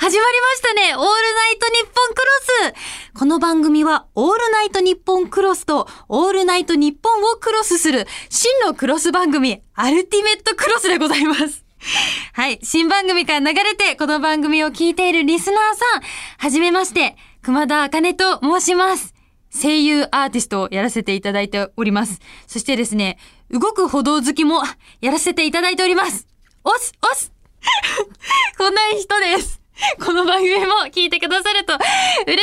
始まりましたね。オールナイトニッポンクロス。この番組は、オールナイトニッポンクロスと、オールナイトニッポンをクロスする、真のクロス番組、アルティメットクロスでございます。はい。新番組から流れて、この番組を聞いているリスナーさん、はじめまして、熊田茜と申します。声優アーティストをやらせていただいております。そしてですね、動く歩道好きもやらせていただいております。おすおす こんな人です。この番組も聞いてくださると嬉しいで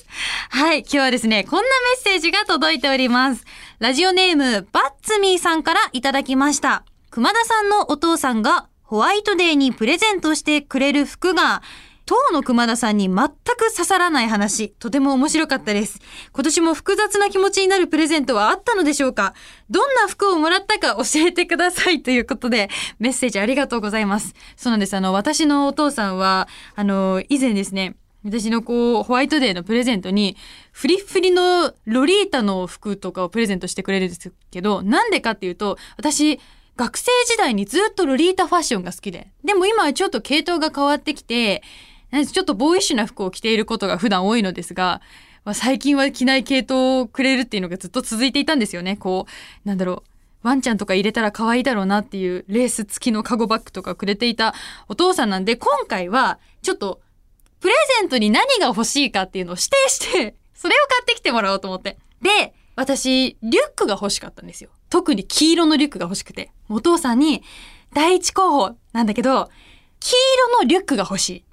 す。はい、今日はですね、こんなメッセージが届いております。ラジオネーム、バッツミーさんからいただきました。熊田さんのお父さんがホワイトデーにプレゼントしてくれる服が、当の熊田さんに全く刺さらない話、とても面白かったです。今年も複雑な気持ちになるプレゼントはあったのでしょうか？どんな服をもらったか教えてくださいということで、メッセージありがとうございます。そうなんです。あの、私のお父さんは、あの、以前ですね、私のこう、ホワイトデーのプレゼントに、フリッフリのロリータの服とかをプレゼントしてくれるんですけど、なんでかっていうと、私、学生時代にずっとロリータファッションが好きで。でも今はちょっと系統が変わってきて、ちょっとボーイッシュな服を着ていることが普段多いのですが、まあ、最近は着ない系統をくれるっていうのがずっと続いていたんですよね。こう、なんだろう。ワンちゃんとか入れたら可愛いだろうなっていうレース付きのカゴバッグとかくれていたお父さんなんで、今回はちょっとプレゼントに何が欲しいかっていうのを指定して、それを買ってきてもらおうと思って。で、私、リュックが欲しかったんですよ。特に黄色のリュックが欲しくて。お父さんに、第一候補なんだけど、黄色のリュックが欲しい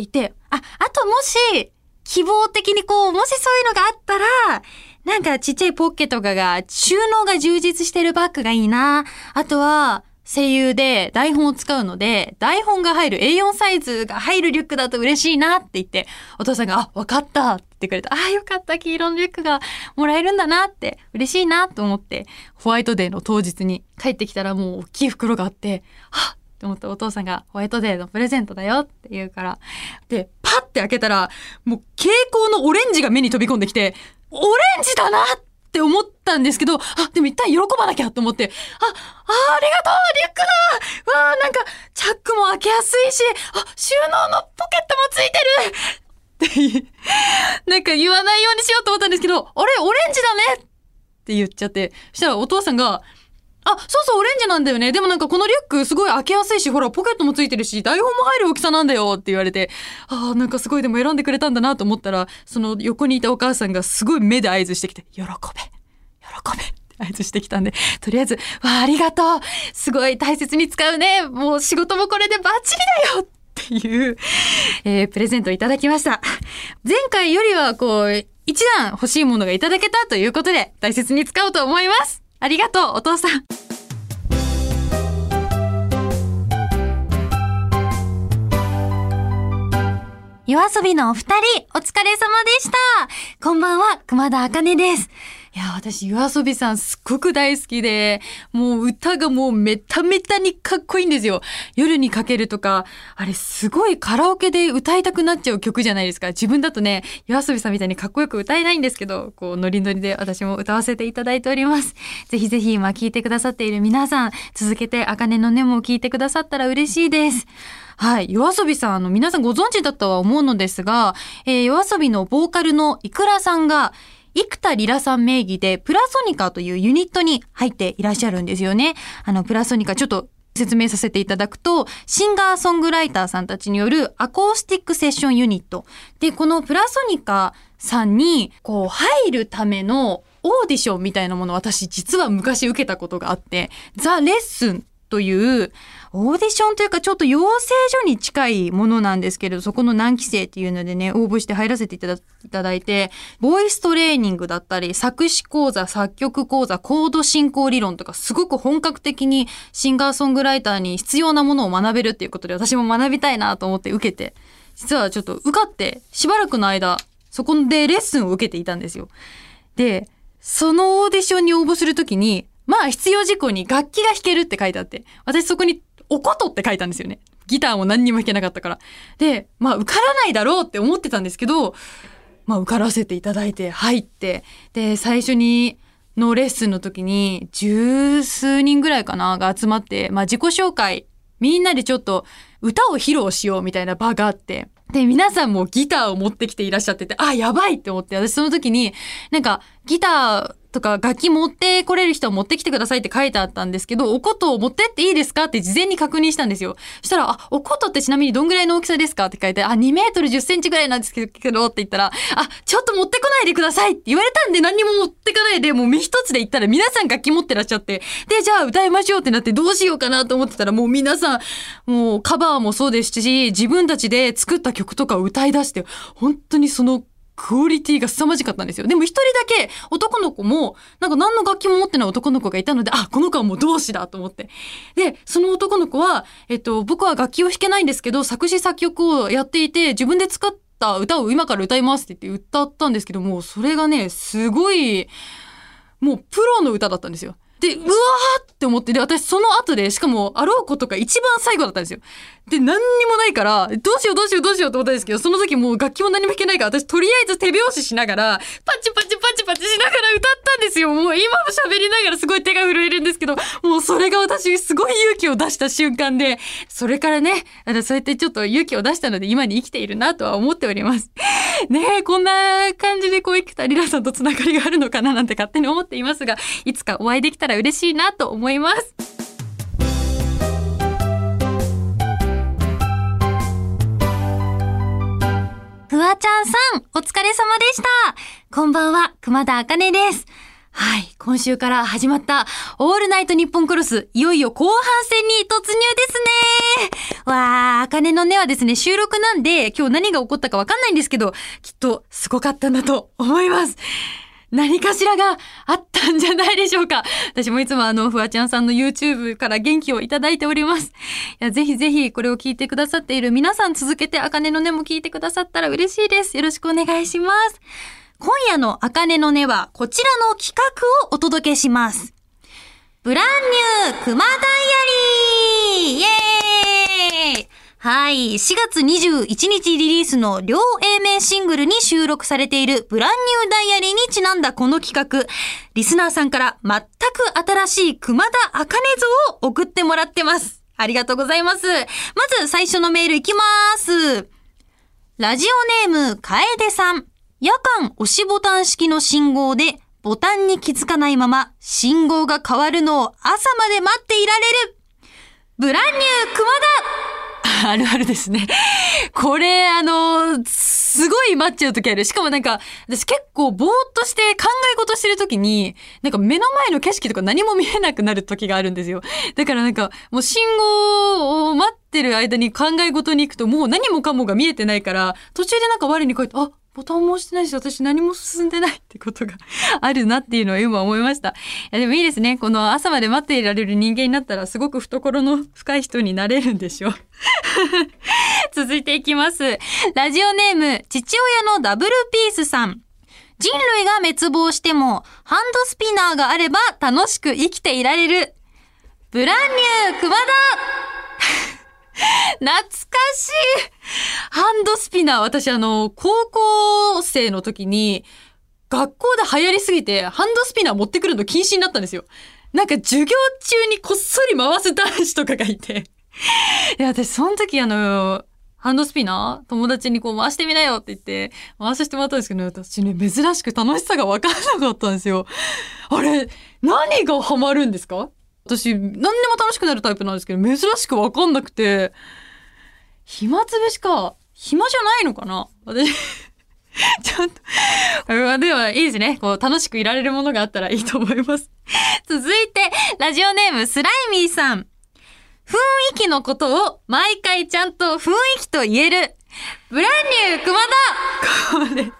って、あ、あともし、希望的にこう、もしそういうのがあったら、なんかちっちゃいポッケとかが、収納が充実してるバッグがいいな。あとは、声優で台本を使うので、台本が入る A4 サイズが入るリュックだと嬉しいなって言って、お父さんが、あ、わかったって言ってくれた。あ、よかった、黄色のリュックがもらえるんだなって、嬉しいなと思って、ホワイトデーの当日に帰ってきたらもう大きい袋があって、はって思ったお父さんがホワイトデーのプレゼントだよって言うから。で、パッて開けたら、もう蛍光のオレンジが目に飛び込んできて、オレンジだなって思ったんですけど、あ、でも一旦喜ばなきゃと思って、あ、あ、ありがとうリュックだわあ、なんか、チャックも開けやすいし、あ、収納のポケットもついてるって、なんか言わないようにしようと思ったんですけど、あれ、オレンジだねって言っちゃって、そしたらお父さんが、あ、そうそう、オレンジなんだよね。でもなんかこのリュックすごい開けやすいし、ほら、ポケットもついてるし、台本も入る大きさなんだよって言われて、ああ、なんかすごいでも選んでくれたんだなと思ったら、その横にいたお母さんがすごい目で合図してきて、喜べ、喜べって合図してきたんで、とりあえず、わあ、ありがとうすごい大切に使うねもう仕事もこれでバッチリだよっていう、えープレゼントをいただきました。前回よりは、こう、一段欲しいものがいただけたということで、大切に使おうと思います。ありがとう、お父さん。夜遊びのお二人、お疲れ様でした。こんばんは、熊田茜です。いや、私、夜遊びさんすっごく大好きで、もう歌がもうめためたにかっこいいんですよ。夜にかけるとか、あれすごいカラオケで歌いたくなっちゃう曲じゃないですか。自分だとね、夜遊びさんみたいにかっこよく歌えないんですけど、こう、ノリノリで私も歌わせていただいております。ぜひぜひ今聞いてくださっている皆さん、続けて茜の根も聞いてくださったら嬉しいです。はい。夜遊びさん、あの、皆さんご存知だとは思うのですが、えー、夜遊びのボーカルのイクラさんが、生田リラさん名義で、プラソニカというユニットに入っていらっしゃるんですよね。あの、プラソニカ、ちょっと説明させていただくと、シンガーソングライターさんたちによるアコースティックセッションユニット。で、このプラソニカさんに、こう、入るためのオーディションみたいなものを私実は昔受けたことがあって、ザ・レッスンという、オーディションというかちょっと養成所に近いものなんですけれど、そこの何期生っていうのでね、応募して入らせていただいて、ボイストレーニングだったり、作詞講座、作曲講座、コード進行理論とか、すごく本格的にシンガーソングライターに必要なものを学べるっていうことで、私も学びたいなと思って受けて、実はちょっと受かって、しばらくの間、そこでレッスンを受けていたんですよ。で、そのオーディションに応募するときに、まあ必要事項に楽器が弾けるって書いてあって、私そこにおことって書いたんですよね。ギターも何にも弾けなかったから。で、まあ受からないだろうって思ってたんですけど、まあ受からせていただいて入って、で、最初にのレッスンの時に十数人ぐらいかなが集まって、まあ自己紹介、みんなでちょっと歌を披露しようみたいな場があって、で、皆さんもギターを持ってきていらっしゃってて、あ、やばいって思って、私その時に、なんか、ギターとか楽器持ってこれる人は持ってきてくださいって書いてあったんですけど、お琴を持ってっていいですかって事前に確認したんですよ。そしたら、あ、お琴ってちなみにどんぐらいの大きさですかって書いて、あ、2メートル10センチぐらいなんですけど、って言ったら、あ、ちょっと持ってこないでくださいって言われたんで何にも持ってかないで、もう身一つで言ったら皆さん楽器持ってらっしゃって、で、じゃあ歌いましょうってなってどうしようかなと思ってたら、もう皆さん、もうカバーもそうですし、自分たちで作った曲とかを歌い出して、本当にそのクオリティが凄まじかったんですよ。でも一人だけ男の子も、なんか何の楽器も持ってない男の子がいたので、あ、この子はもう同志だと思って。で、その男の子は、えっと、僕は楽器を弾けないんですけど、作詞作曲をやっていて、自分で作った歌を今から歌いますって言って歌ったんですけども、それがね、すごい、もうプロの歌だったんですよ。で、うわーって思って、で、私その後で、しかも、あろうことか一番最後だったんですよ。で、何にもないから、どうしようどうしようどうしようって思ったんですけど、その時もう楽器も何も弾けないから、私とりあえず手拍子しながら、パチパチパチパチしながら歌ったんですよ。もう今も喋りながらすごい手が震えるんですけど、もうそれが私すごい勇気を出した瞬間で、それからね、そうやってちょっと勇気を出したので今に生きているなとは思っております。ねえ、こんな感じでこう生田リラさんとつながりがあるのかななんて勝手に思っていますが、いつかお会いできたら嬉しいなと思います。フワちゃんさん、お疲れ様でした。こんばんは、熊田茜です。はい、今週から始まったオールナイトニッポンクロス、いよいよ後半戦に突入ですね。わー、茜の音はですね、収録なんで今日何が起こったかわかんないんですけど、きっとすごかったんだと思います。何かしらがあったんじゃないでしょうか。私もいつもあの、フワちゃんさんの YouTube から元気をいただいております。いや、ぜひぜひこれを聞いてくださっている皆さん続けてあかねの音も聞いてくださったら嬉しいです。よろしくお願いします。今夜のあかねの音はこちらの企画をお届けします。ブランニュークマダイアリーイエーイはい。4月21日リリースの両 A 面シングルに収録されているブランニューダイアリーにちなんだこの企画。リスナーさんから全く新しい熊田茜像を送ってもらってます。ありがとうございます。まず最初のメールいきます。ラジオネーム、かえでさん。夜間押しボタン式の信号で、ボタンに気づかないまま、信号が変わるのを朝まで待っていられる。ブランニュー熊田 あるあるですね。これ、あの、すごい待っちゃう時ある。しかもなんか、私結構ぼーっとして考え事してる時に、なんか目の前の景色とか何も見えなくなる時があるんですよ。だからなんか、もう信号を待ってる間に考え事に行くともう何もかもが見えてないから、途中でなんか我に返って、あ、ボタンも押してないし、私何も進んでないってことがあるなっていうのを今思いました。いやでもいいですね。この朝まで待っていられる人間になったらすごく懐の深い人になれるんでしょう。続いていきます。ラジオネーム、父親のダブルピースさん。人類が滅亡しても、ハンドスピナーがあれば楽しく生きていられる。ブランニュー熊田 懐かしいハンドスピナー、私あの、高校生の時に、学校で流行りすぎて、ハンドスピナー持ってくるの禁止になったんですよ。なんか授業中にこっそり回す男子とかがいて。いや、私その時あの、ハンドスピナー？友達にこう回してみなよって言って、回させてもらったんですけど、私ね、珍しく楽しさが分からなかったんですよ。あれ、何がハマるんですか？私、何でも楽しくなるタイプなんですけど、珍しく分かんなくて、暇つぶしか、暇じゃないのかな？私、ちょっと、ではいいですね。こう、楽しくいられるものがあったらいいと思います。続いて、ラジオネーム、スライミーさん。雰囲気のことを毎回ちゃんと雰囲気と言える。ブランニュー熊田これ、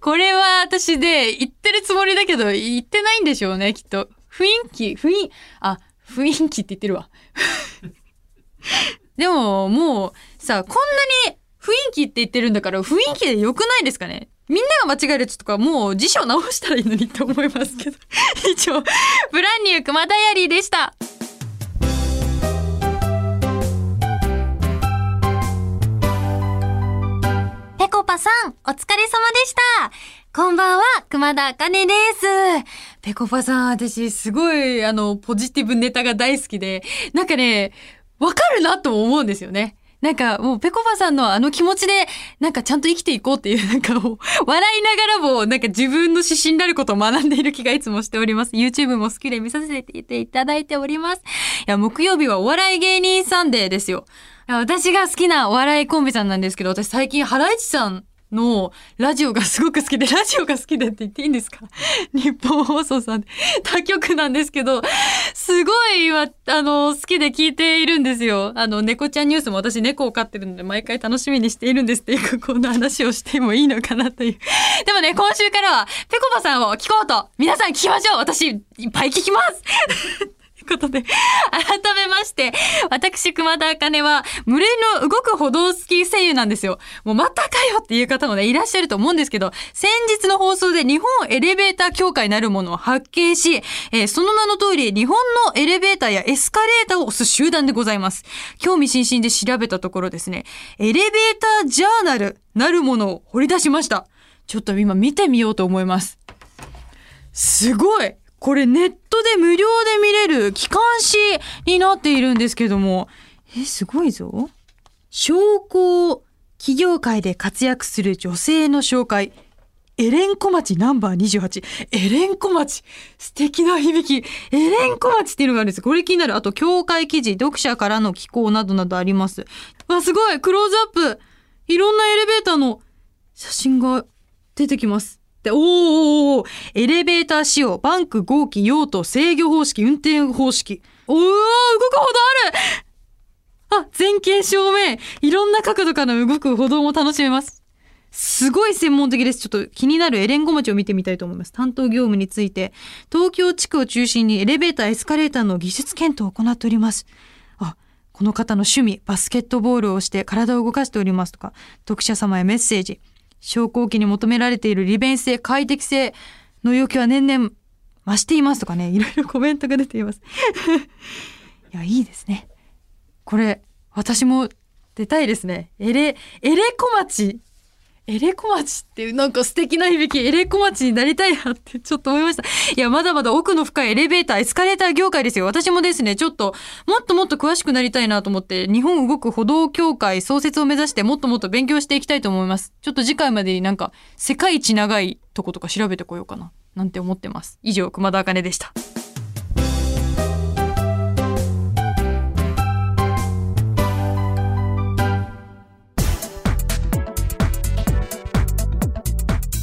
これは私で言ってるつもりだけど言ってないんでしょうね、きっと。雰囲気、雰囲、あ、雰囲気って言ってるわ。でももうさ、こんなに雰囲気って言ってるんだから雰囲気で良くないですかね？みんなが間違えるやつとかもう辞書直したらいいのにって思いますけど。以上、ブランニュー熊ダイアリーでした。ぺこぱさん、お疲れ様でした。こんばんは、熊田茜です。ぺこぱさん、私、すごい、あの、ポジティブネタが大好きで、なんかね、わかるなと思うんですよね。なんかもうぺこぱさんのあの気持ちでなんかちゃんと生きていこうっていうなんかもう笑いながらもなんか自分の指針になることを学んでいる気がいつもしております。YouTube も好きで見させていただいております。いや、木曜日はお笑い芸人サンデーですよ。私が好きなお笑いコンビさんなんですけど、私最近ハライチさんのラジオがすごく好きで、ラジオが好きでって言っていいんですか？日本放送さん他局なんですけど、すごい今、あの、好きで聞いているんですよ。あの、猫ちゃんニュースも私猫を飼ってるので毎回楽しみにしているんですっていう、こんな話をしてもいいのかなという。でもね、今週からは、ぺこぱさんを聞こうと、皆さん聞きましょう私、いっぱい聞きますことで、改めまして、私、熊田茜は、無類の動く歩道好き声優なんですよ。もうまたかよっていう方もね、いらっしゃると思うんですけど、先日の放送で日本エレベーター協会なるものを発見し、えー、その名の通り、日本のエレベーターやエスカレーターを押す集団でございます。興味津々で調べたところですね、エレベータージャーナルなるものを掘り出しました。ちょっと今見てみようと思います。すごいこれネットで無料で見れる機関誌になっているんですけども、え、すごいぞ。商工企業界で活躍する女性の紹介。エレンコ町ナンバー28。エレンコ町。素敵な響き。エレンコ町っていうのがあるんです。これ気になる。あと、協会記事、読者からの寄稿などなどあります。わ、すごいクローズアップいろんなエレベーターの写真が出てきます。で、おーエレベーター仕様、バンク、号機、用途、制御方式、運転方式。おー動く歩道あるあ、前傾正面。いろんな角度からの動く歩道も楽しめます。すごい専門的です。ちょっと気になるエレンゴ町を見てみたいと思います。担当業務について、東京地区を中心にエレベーター、エスカレーターの技術検討を行っております。あ、この方の趣味、バスケットボールをして体を動かしておりますとか、読者様へメッセージ、昇降機に求められている利便性、快適性の要求は年々増していますとかね、いろいろコメントが出ています。いや、いいですね。これ、私も出たいですね。エレ、エレコ町エレコ町っていうなんか素敵な響き、エレコ町になりたいなってちょっと思いました。いや、まだまだ奥の深いエレベーター、エスカレーター業界ですよ。私もですね、ちょっともっともっと詳しくなりたいなと思って、日本動く歩道協会創設を目指してもっともっと勉強していきたいと思います。ちょっと次回までになんか世界一長いとことか調べてこようかな、なんて思ってます。以上、熊田茜でした。